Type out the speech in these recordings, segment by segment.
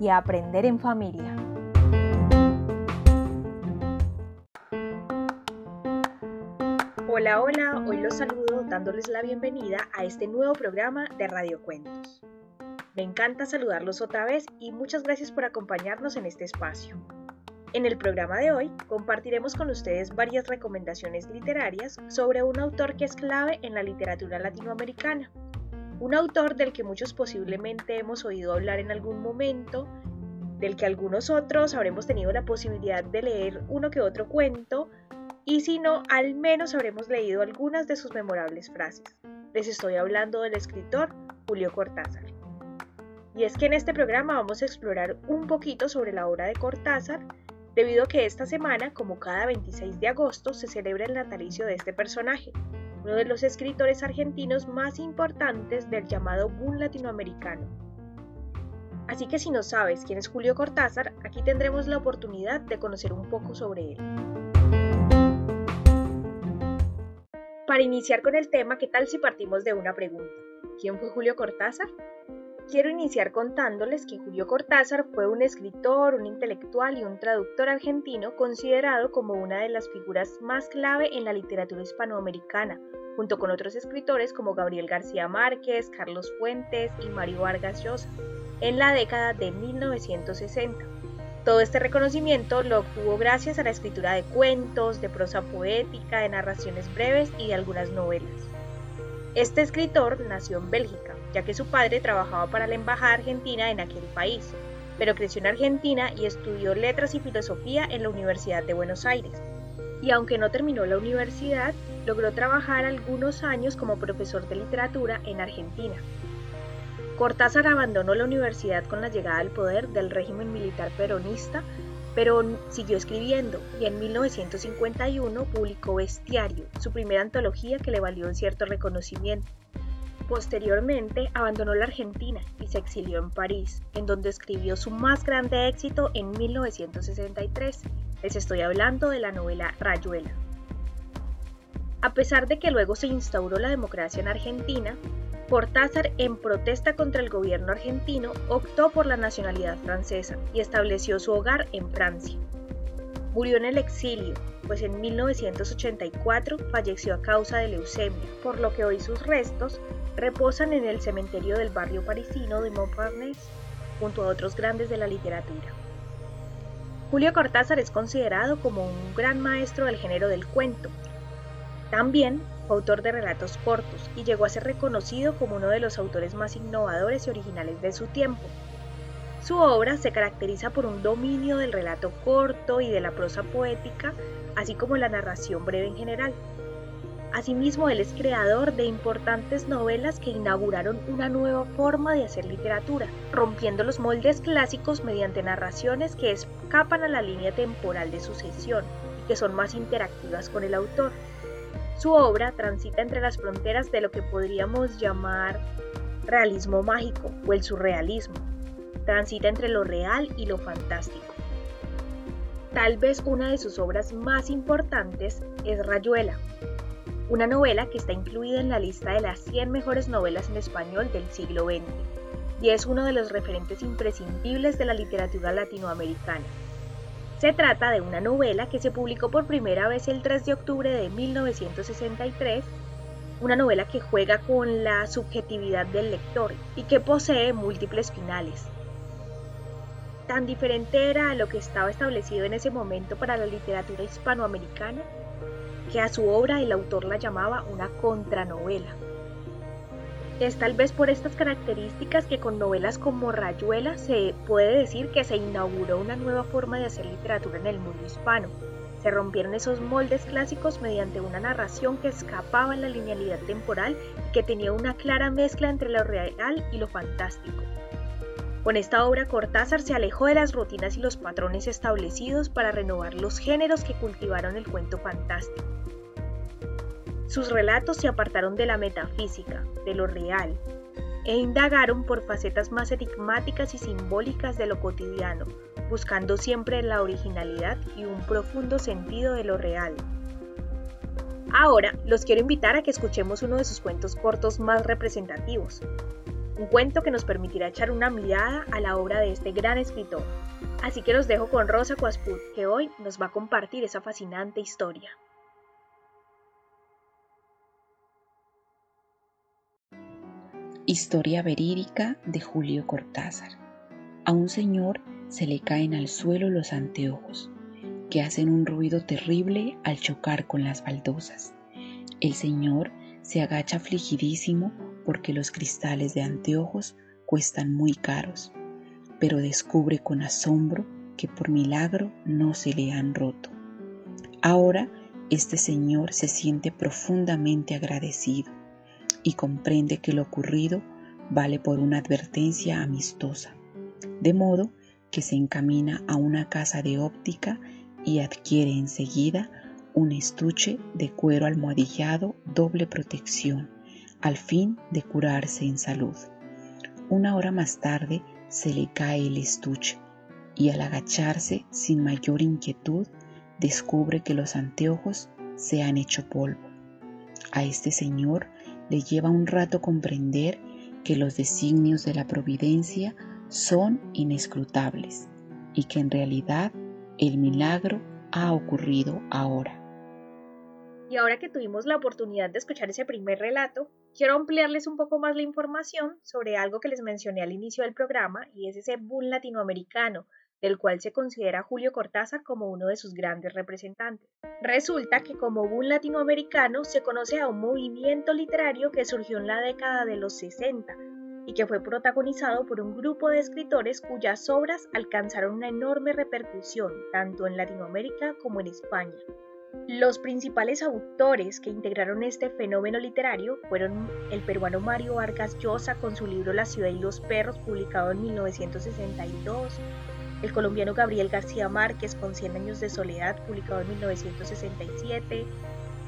y aprender en familia. Hola, hola, hoy los saludo dándoles la bienvenida a este nuevo programa de Radio Cuentos. Me encanta saludarlos otra vez y muchas gracias por acompañarnos en este espacio. En el programa de hoy compartiremos con ustedes varias recomendaciones literarias sobre un autor que es clave en la literatura latinoamericana. Un autor del que muchos posiblemente hemos oído hablar en algún momento, del que algunos otros habremos tenido la posibilidad de leer uno que otro cuento, y si no, al menos habremos leído algunas de sus memorables frases. Les estoy hablando del escritor Julio Cortázar. Y es que en este programa vamos a explorar un poquito sobre la obra de Cortázar, debido a que esta semana, como cada 26 de agosto, se celebra el natalicio de este personaje, uno de los escritores argentinos más importantes del llamado boom latinoamericano. Así que si no sabes quién es Julio Cortázar, aquí tendremos la oportunidad de conocer un poco sobre él. Para iniciar con el tema, ¿qué tal si partimos de una pregunta? ¿Quién fue Julio Cortázar? Quiero iniciar contándoles que Julio Cortázar fue un escritor, un intelectual y un traductor argentino considerado como una de las figuras más clave en la literatura hispanoamericana, junto con otros escritores como Gabriel García Márquez, Carlos Fuentes y Mario Vargas Llosa, en la década de 1960. Todo este reconocimiento lo obtuvo gracias a la escritura de cuentos, de prosa poética, de narraciones breves y de algunas novelas. Este escritor nació en Bélgica, ya que su padre trabajaba para la Embajada Argentina en aquel país, pero creció en Argentina y estudió letras y filosofía en la Universidad de Buenos Aires. Y aunque no terminó la universidad, logró trabajar algunos años como profesor de literatura en Argentina. Cortázar abandonó la universidad con la llegada al poder del régimen militar peronista pero siguió escribiendo y en 1951 publicó Bestiario, su primera antología que le valió un cierto reconocimiento. Posteriormente abandonó la Argentina y se exilió en París, en donde escribió su más grande éxito en 1963. Les estoy hablando de la novela Rayuela. A pesar de que luego se instauró la democracia en Argentina, Cortázar, en protesta contra el gobierno argentino, optó por la nacionalidad francesa y estableció su hogar en Francia. Murió en el exilio, pues en 1984 falleció a causa de leucemia, por lo que hoy sus restos reposan en el cementerio del barrio parisino de Montparnasse, junto a otros grandes de la literatura. Julio Cortázar es considerado como un gran maestro del género del cuento. También autor de relatos cortos y llegó a ser reconocido como uno de los autores más innovadores y originales de su tiempo. Su obra se caracteriza por un dominio del relato corto y de la prosa poética, así como la narración breve en general. Asimismo, él es creador de importantes novelas que inauguraron una nueva forma de hacer literatura, rompiendo los moldes clásicos mediante narraciones que escapan a la línea temporal de sucesión y que son más interactivas con el autor. Su obra transita entre las fronteras de lo que podríamos llamar realismo mágico o el surrealismo. Transita entre lo real y lo fantástico. Tal vez una de sus obras más importantes es Rayuela, una novela que está incluida en la lista de las 100 mejores novelas en español del siglo XX y es uno de los referentes imprescindibles de la literatura latinoamericana. Se trata de una novela que se publicó por primera vez el 3 de octubre de 1963, una novela que juega con la subjetividad del lector y que posee múltiples finales. Tan diferente era a lo que estaba establecido en ese momento para la literatura hispanoamericana que a su obra el autor la llamaba una contranovela. Es tal vez por estas características que con novelas como Rayuela se puede decir que se inauguró una nueva forma de hacer literatura en el mundo hispano. Se rompieron esos moldes clásicos mediante una narración que escapaba en la linealidad temporal y que tenía una clara mezcla entre lo real y lo fantástico. Con esta obra Cortázar se alejó de las rutinas y los patrones establecidos para renovar los géneros que cultivaron el cuento fantástico. Sus relatos se apartaron de la metafísica, de lo real, e indagaron por facetas más enigmáticas y simbólicas de lo cotidiano, buscando siempre la originalidad y un profundo sentido de lo real. Ahora los quiero invitar a que escuchemos uno de sus cuentos cortos más representativos, un cuento que nos permitirá echar una mirada a la obra de este gran escritor. Así que los dejo con Rosa Cuasput, que hoy nos va a compartir esa fascinante historia. Historia verídica de Julio Cortázar. A un señor se le caen al suelo los anteojos, que hacen un ruido terrible al chocar con las baldosas. El señor se agacha afligidísimo porque los cristales de anteojos cuestan muy caros, pero descubre con asombro que por milagro no se le han roto. Ahora este señor se siente profundamente agradecido y comprende que lo ocurrido vale por una advertencia amistosa, de modo que se encamina a una casa de óptica y adquiere enseguida un estuche de cuero almohadillado doble protección, al fin de curarse en salud. Una hora más tarde se le cae el estuche y al agacharse sin mayor inquietud descubre que los anteojos se han hecho polvo. A este señor le lleva un rato comprender que los designios de la providencia son inescrutables y que en realidad el milagro ha ocurrido ahora. Y ahora que tuvimos la oportunidad de escuchar ese primer relato, quiero ampliarles un poco más la información sobre algo que les mencioné al inicio del programa y es ese boom latinoamericano del cual se considera Julio Cortázar como uno de sus grandes representantes. Resulta que como boom latinoamericano se conoce a un movimiento literario que surgió en la década de los 60 y que fue protagonizado por un grupo de escritores cuyas obras alcanzaron una enorme repercusión tanto en Latinoamérica como en España. Los principales autores que integraron este fenómeno literario fueron el peruano Mario Vargas Llosa con su libro La ciudad y los perros, publicado en 1962, el colombiano Gabriel García Márquez con Cien años de soledad, publicado en 1967,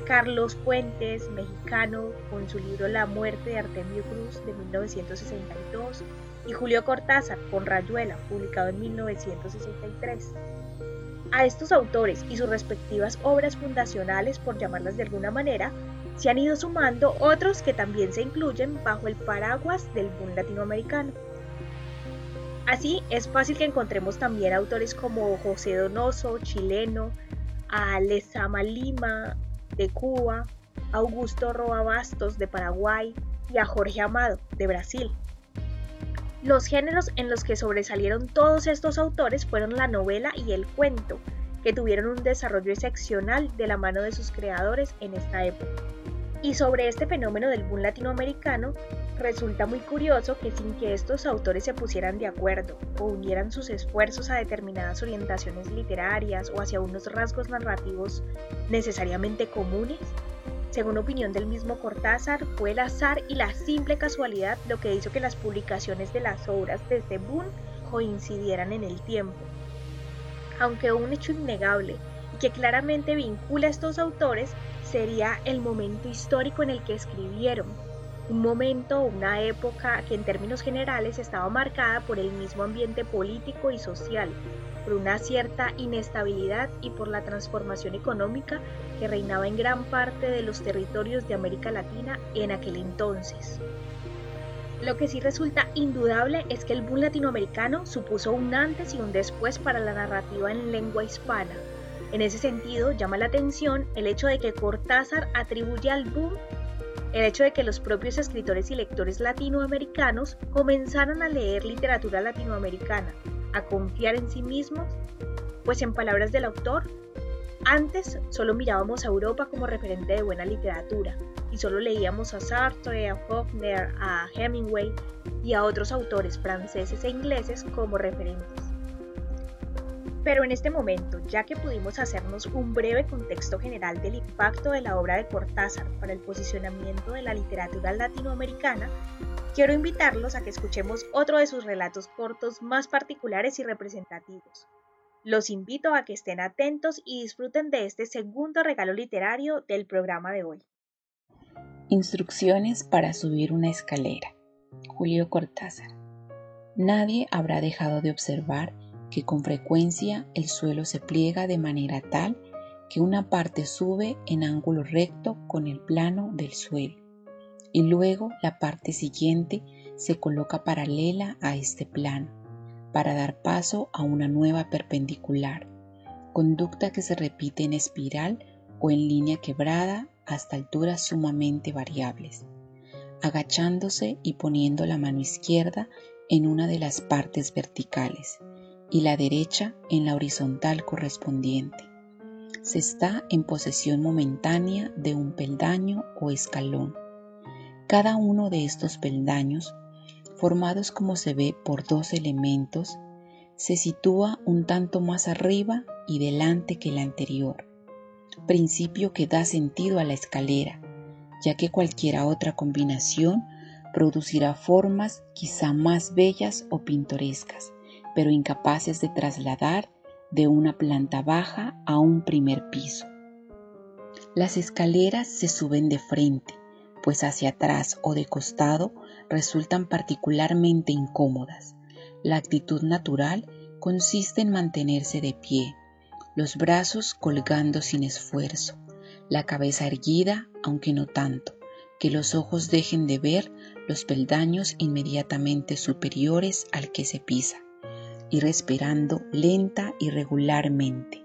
Carlos Fuentes, mexicano, con su libro La muerte de Artemio Cruz de 1962, y Julio Cortázar con Rayuela, publicado en 1963. A estos autores y sus respectivas obras fundacionales, por llamarlas de alguna manera, se han ido sumando otros que también se incluyen bajo el paraguas del boom latinoamericano. Así es fácil que encontremos también autores como José Donoso, chileno, a Lezama Lima, de Cuba, Augusto Roa Bastos, de Paraguay, y a Jorge Amado, de Brasil. Los géneros en los que sobresalieron todos estos autores fueron la novela y el cuento, que tuvieron un desarrollo excepcional de la mano de sus creadores en esta época. Y sobre este fenómeno del boom latinoamericano, resulta muy curioso que sin que estos autores se pusieran de acuerdo o unieran sus esfuerzos a determinadas orientaciones literarias o hacia unos rasgos narrativos necesariamente comunes, según opinión del mismo Cortázar, fue el azar y la simple casualidad lo que hizo que las publicaciones de las obras de este boom coincidieran en el tiempo. Aunque un hecho innegable y que claramente vincula a estos autores sería el momento histórico en el que escribieron, un momento, una época que en términos generales estaba marcada por el mismo ambiente político y social, por una cierta inestabilidad y por la transformación económica que reinaba en gran parte de los territorios de América Latina en aquel entonces. Lo que sí resulta indudable es que el boom latinoamericano supuso un antes y un después para la narrativa en lengua hispana, en ese sentido, llama la atención el hecho de que Cortázar atribuye al boom el hecho de que los propios escritores y lectores latinoamericanos comenzaron a leer literatura latinoamericana, a confiar en sí mismos, pues en palabras del autor, antes solo mirábamos a Europa como referente de buena literatura y solo leíamos a Sartre, a Faulkner, a Hemingway y a otros autores franceses e ingleses como referentes. Pero en este momento, ya que pudimos hacernos un breve contexto general del impacto de la obra de Cortázar para el posicionamiento de la literatura latinoamericana, quiero invitarlos a que escuchemos otro de sus relatos cortos más particulares y representativos. Los invito a que estén atentos y disfruten de este segundo regalo literario del programa de hoy. Instrucciones para subir una escalera. Julio Cortázar. Nadie habrá dejado de observar que con frecuencia el suelo se pliega de manera tal que una parte sube en ángulo recto con el plano del suelo y luego la parte siguiente se coloca paralela a este plano para dar paso a una nueva perpendicular, conducta que se repite en espiral o en línea quebrada hasta alturas sumamente variables, agachándose y poniendo la mano izquierda en una de las partes verticales y la derecha en la horizontal correspondiente. Se está en posesión momentánea de un peldaño o escalón. Cada uno de estos peldaños, formados como se ve por dos elementos, se sitúa un tanto más arriba y delante que el anterior, principio que da sentido a la escalera, ya que cualquiera otra combinación producirá formas quizá más bellas o pintorescas, pero incapaces de trasladar de una planta baja a un primer piso. Las escaleras se suben de frente, pues hacia atrás o de costado resultan particularmente incómodas. La actitud natural consiste en mantenerse de pie, los brazos colgando sin esfuerzo, la cabeza erguida, aunque no tanto, que los ojos dejen de ver los peldaños inmediatamente superiores al que se pisa, y respirando lenta y regularmente,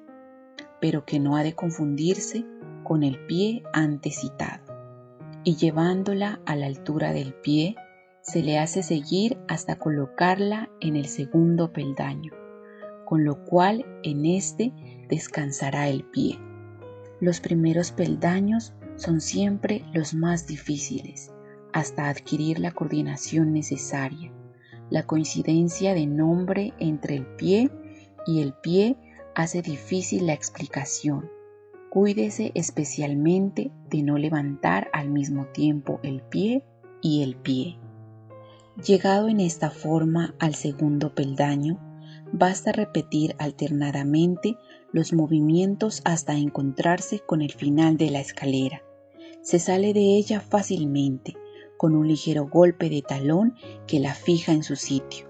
pero que no ha de confundirse con el pie antes citado y llevándola a la altura del pie, se le hace seguir hasta colocarla en el segundo peldaño, con lo cual en este descansará el pie. Los primeros peldaños son siempre los más difíciles, hasta adquirir la coordinación necesaria. La coincidencia de nombre entre el pie y el pie hace difícil la explicación Cuídese especialmente de no levantar al mismo tiempo el pie y el pie. Llegado en esta forma al segundo peldaño, basta repetir alternadamente los movimientos hasta encontrarse con el final de la escalera. Se sale de ella fácilmente, con un ligero golpe de talón que la fija en su sitio,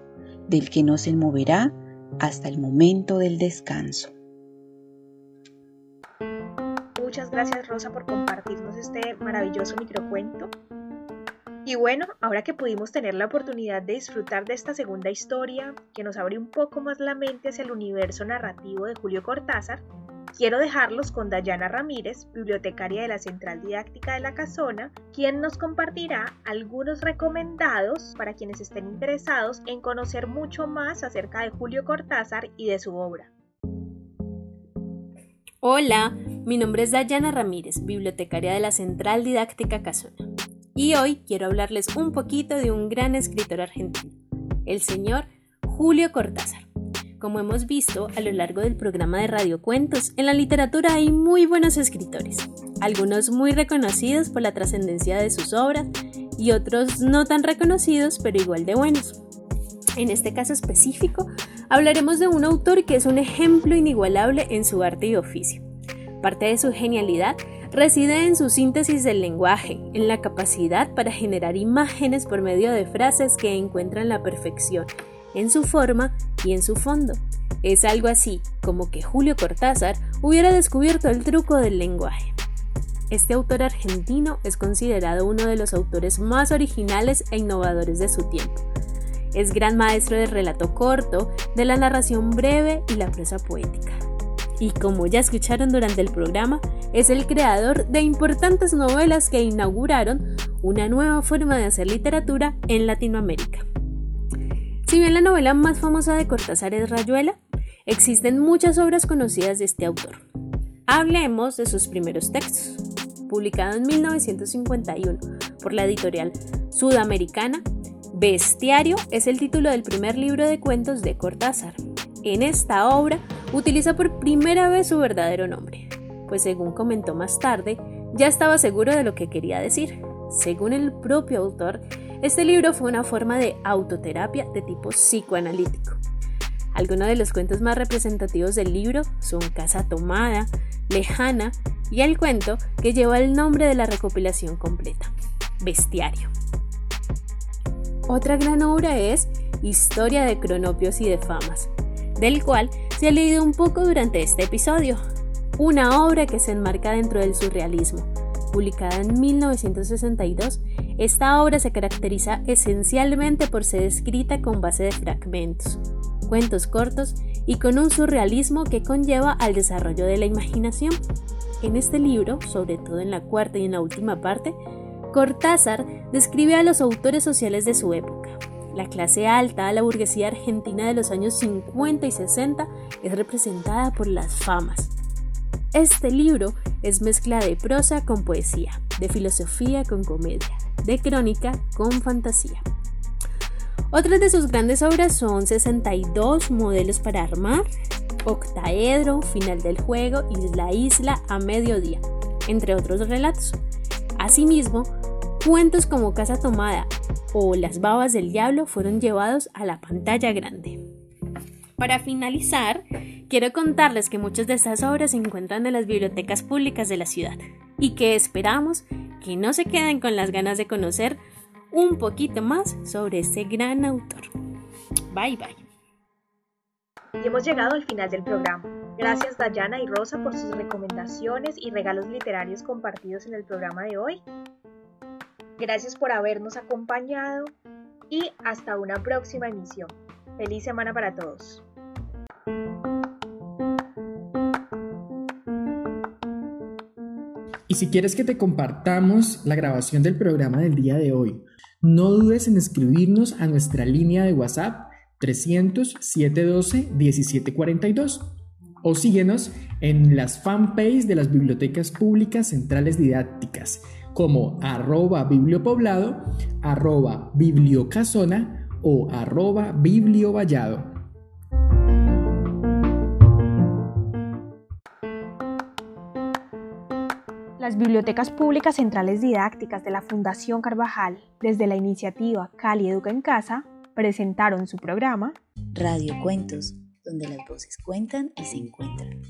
del que no se moverá hasta el momento del descanso. Muchas gracias Rosa por compartirnos este maravilloso microcuento. Y bueno, ahora que pudimos tener la oportunidad de disfrutar de esta segunda historia, que nos abre un poco más la mente hacia el universo narrativo de Julio Cortázar, quiero dejarlos con Dayana Ramírez, bibliotecaria de la Central Didáctica de la Casona, quien nos compartirá algunos recomendados para quienes estén interesados en conocer mucho más acerca de Julio Cortázar y de su obra. Hola, mi nombre es Dayana Ramírez, bibliotecaria de la Central Didáctica Casona, y hoy quiero hablarles un poquito de un gran escritor argentino, el señor Julio Cortázar. Como hemos visto a lo largo del programa de Radio Cuentos, en la literatura hay muy buenos escritores, algunos muy reconocidos por la trascendencia de sus obras y otros no tan reconocidos pero igual de buenos. En este caso específico, hablaremos de un autor que es un ejemplo inigualable en su arte y oficio. Parte de su genialidad reside en su síntesis del lenguaje, en la capacidad para generar imágenes por medio de frases que encuentran la perfección en su forma y en su fondo. Es algo así como que Julio Cortázar hubiera descubierto el truco del lenguaje. Este autor argentino es considerado uno de los autores más originales e innovadores de su tiempo es gran maestro del relato corto, de la narración breve y la prosa poética. Y como ya escucharon durante el programa, es el creador de importantes novelas que inauguraron una nueva forma de hacer literatura en Latinoamérica. Si bien la novela más famosa de Cortázar es Rayuela, existen muchas obras conocidas de este autor. Hablemos de sus primeros textos. Publicado en 1951 por la editorial sudamericana, Bestiario es el título del primer libro de cuentos de Cortázar. En esta obra utiliza por primera vez su verdadero nombre, pues según comentó más tarde, ya estaba seguro de lo que quería decir. Según el propio autor, Este libro fue una forma de autoterapia de tipo psicoanalítico. Algunos de los cuentos más representativos del libro son Casa Tomada, Lejana y el cuento que lleva el nombre de la recopilación completa, Bestiario. Otra gran obra es Historia de Cronopios y de Famas, del cual se ha leído un poco durante este episodio, una obra que se enmarca dentro del surrealismo. Publicada en 1962, esta obra se caracteriza esencialmente por ser escrita con base de fragmentos, cuentos cortos y con un surrealismo que conlleva al desarrollo de la imaginación. En este libro, sobre todo en la cuarta y en la última parte, Cortázar describe a los autores sociales de su época. La clase alta, la burguesía argentina de los años 50 y 60, es representada por las famas. Este libro es mezcla de prosa con poesía, de filosofía con comedia, de crónica con fantasía. Otras de sus grandes obras son 62 modelos para armar, Octaedro, Final del juego y La isla a mediodía, entre otros relatos. Asimismo, cuentos como Casa Tomada o Las babas del diablo fueron llevados a la pantalla grande. Para finalizar, quiero contarles que muchas de estas obras se encuentran en las bibliotecas públicas de la ciudad y que esperamos que no se queden con las ganas de conocer un poquito más sobre este gran autor. Bye bye. Y hemos llegado al final del programa. Gracias Dayana y Rosa por sus recomendaciones y regalos literarios compartidos en el programa de hoy. Gracias por habernos acompañado y hasta una próxima emisión. Feliz semana para todos. Y si quieres que te compartamos la grabación del programa del día de hoy, no dudes en escribirnos a nuestra línea de WhatsApp 300 712 1742 o síguenos en las fanpages de las bibliotecas públicas centrales didácticas como arroba bibliopoblado, arroba bibliocasona o arroba bibliovallado. Las bibliotecas públicas centrales didácticas de la Fundación Carvajal, desde la iniciativa Cali Educa en Casa, presentaron su programa Radio Cuentos, donde las voces cuentan y se encuentran.